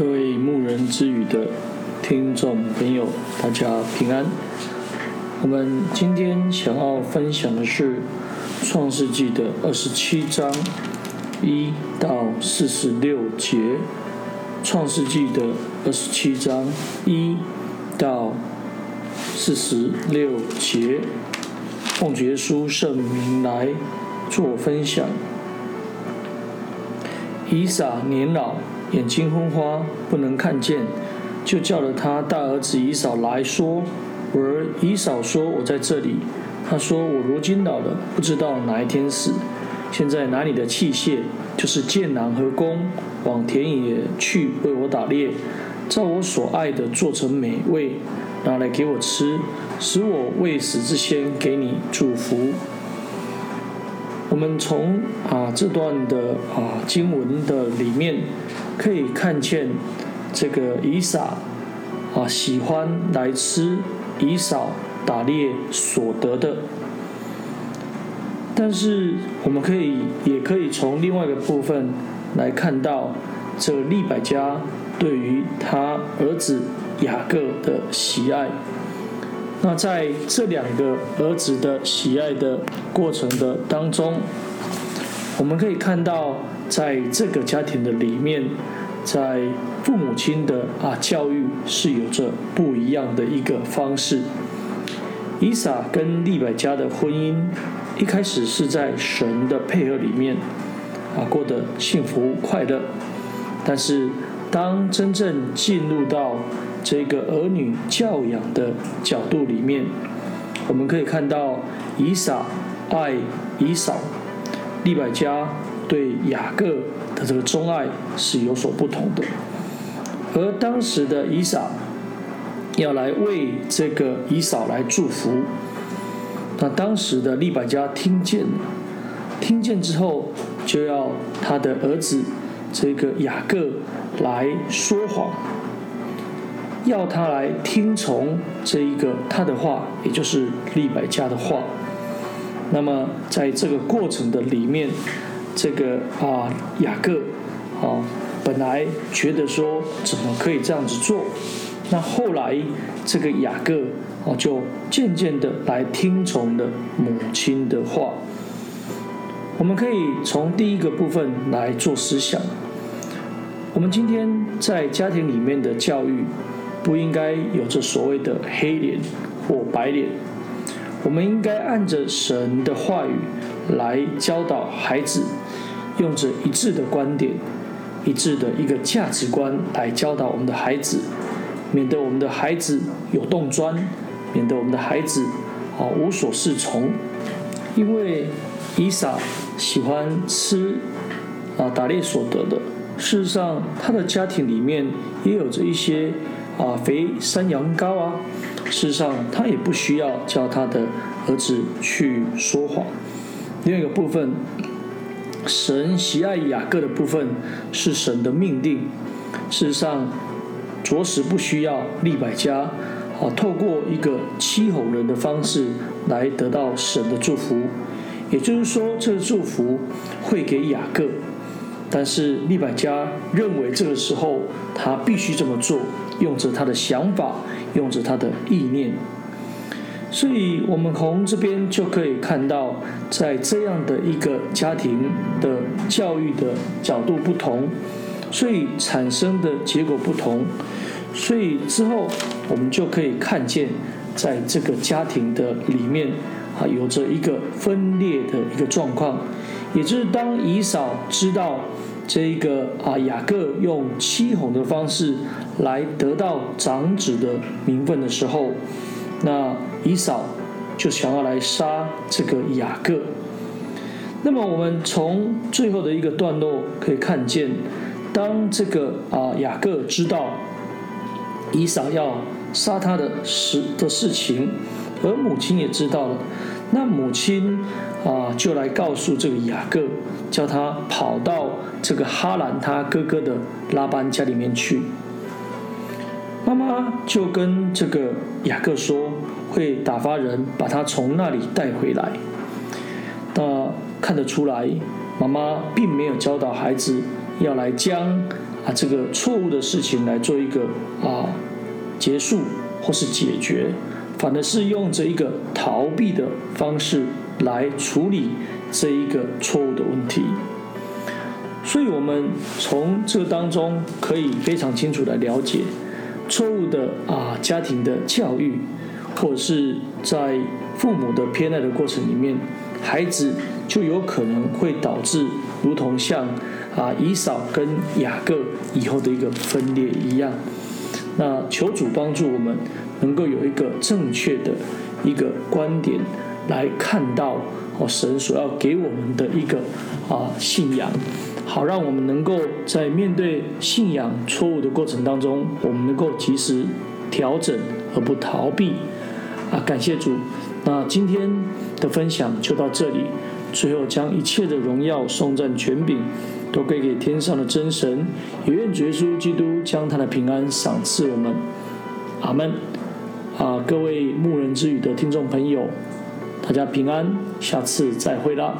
各位牧人之语的听众朋友，大家平安。我们今天想要分享的是《创世纪》的二十七章一到四十六节，《创世纪》的二十七章一到四十六节，奉耶稣圣名来做分享。以撒年老。眼睛昏花，不能看见，就叫了他大儿子以扫来说。我儿以扫说：“我在这里。”他说：“我如今老了，不知道哪一天死。现在拿你的器械，就是箭囊和弓，往田野去为我打猎，照我所爱的做成美味，拿来给我吃，使我未死之先给你祝福。”我们从啊这段的啊经文的里面。可以看见这个以撒啊，喜欢来吃以扫打猎所得的。但是我们可以也可以从另外一个部分来看到，这利百加对于他儿子雅各的喜爱。那在这两个儿子的喜爱的过程的当中，我们可以看到。在这个家庭的里面，在父母亲的啊教育是有着不一样的一个方式。以撒跟利百加的婚姻一开始是在神的配合里面啊过得幸福快乐，但是当真正进入到这个儿女教养的角度里面，我们可以看到以撒爱以扫，利百加。对雅各的这个钟爱是有所不同的，而当时的以撒要来为这个以扫来祝福，那当时的利百加听见了，听见之后就要他的儿子这个雅各来说谎，要他来听从这一个他的话，也就是利百加的话。那么在这个过程的里面。这个啊，雅各啊，本来觉得说怎么可以这样子做，那后来这个雅各啊，就渐渐的来听从了母亲的话。我们可以从第一个部分来做思想。我们今天在家庭里面的教育，不应该有着所谓的黑脸或白脸，我们应该按着神的话语来教导孩子。用着一致的观点、一致的一个价值观来教导我们的孩子，免得我们的孩子有动钻，免得我们的孩子啊无所适从。因为伊莎喜欢吃啊打猎所得的，事实上他的家庭里面也有着一些啊肥山羊羔啊，事实上他也不需要叫他的儿子去说谎。另一个部分。神喜爱雅各的部分是神的命定，事实上，着实不需要利百加啊，透过一个欺哄人的方式来得到神的祝福。也就是说，这个祝福会给雅各，但是利百加认为这个时候他必须这么做，用着他的想法，用着他的意念。所以，我们从这边就可以看到，在这样的一个家庭的教育的角度不同，所以产生的结果不同。所以之后，我们就可以看见，在这个家庭的里面啊，有着一个分裂的一个状况。也就是当以嫂知道这一个啊雅各用欺哄的方式来得到长子的名分的时候，那以扫就想要来杀这个雅各。那么我们从最后的一个段落可以看见，当这个啊雅各知道以扫要杀他的事的事情，而母亲也知道了，那母亲啊就来告诉这个雅各，叫他跑到这个哈兰他哥哥的拉班家里面去。妈妈就跟这个雅各说，会打发人把他从那里带回来。那看得出来，妈妈并没有教导孩子要来将啊这个错误的事情来做一个啊结束或是解决，反而是用这一个逃避的方式来处理这一个错误的问题。所以，我们从这当中可以非常清楚的了解，错误的啊家庭的教育，或者是在父母的偏爱的过程里面，孩子就有可能会导致，如同像啊以扫跟雅各以后的一个分裂一样。那求主帮助我们，能够有一个正确的一个观点来看到哦神所要给我们的一个啊信仰。好，让我们能够在面对信仰错误的过程当中，我们能够及时调整而不逃避。啊，感谢主。那今天的分享就到这里。最后，将一切的荣耀、颂赞、权柄都归给天上的真神。也愿主耶稣基督将他的平安赏赐我们。阿门。啊，各位牧人之语的听众朋友，大家平安，下次再会啦。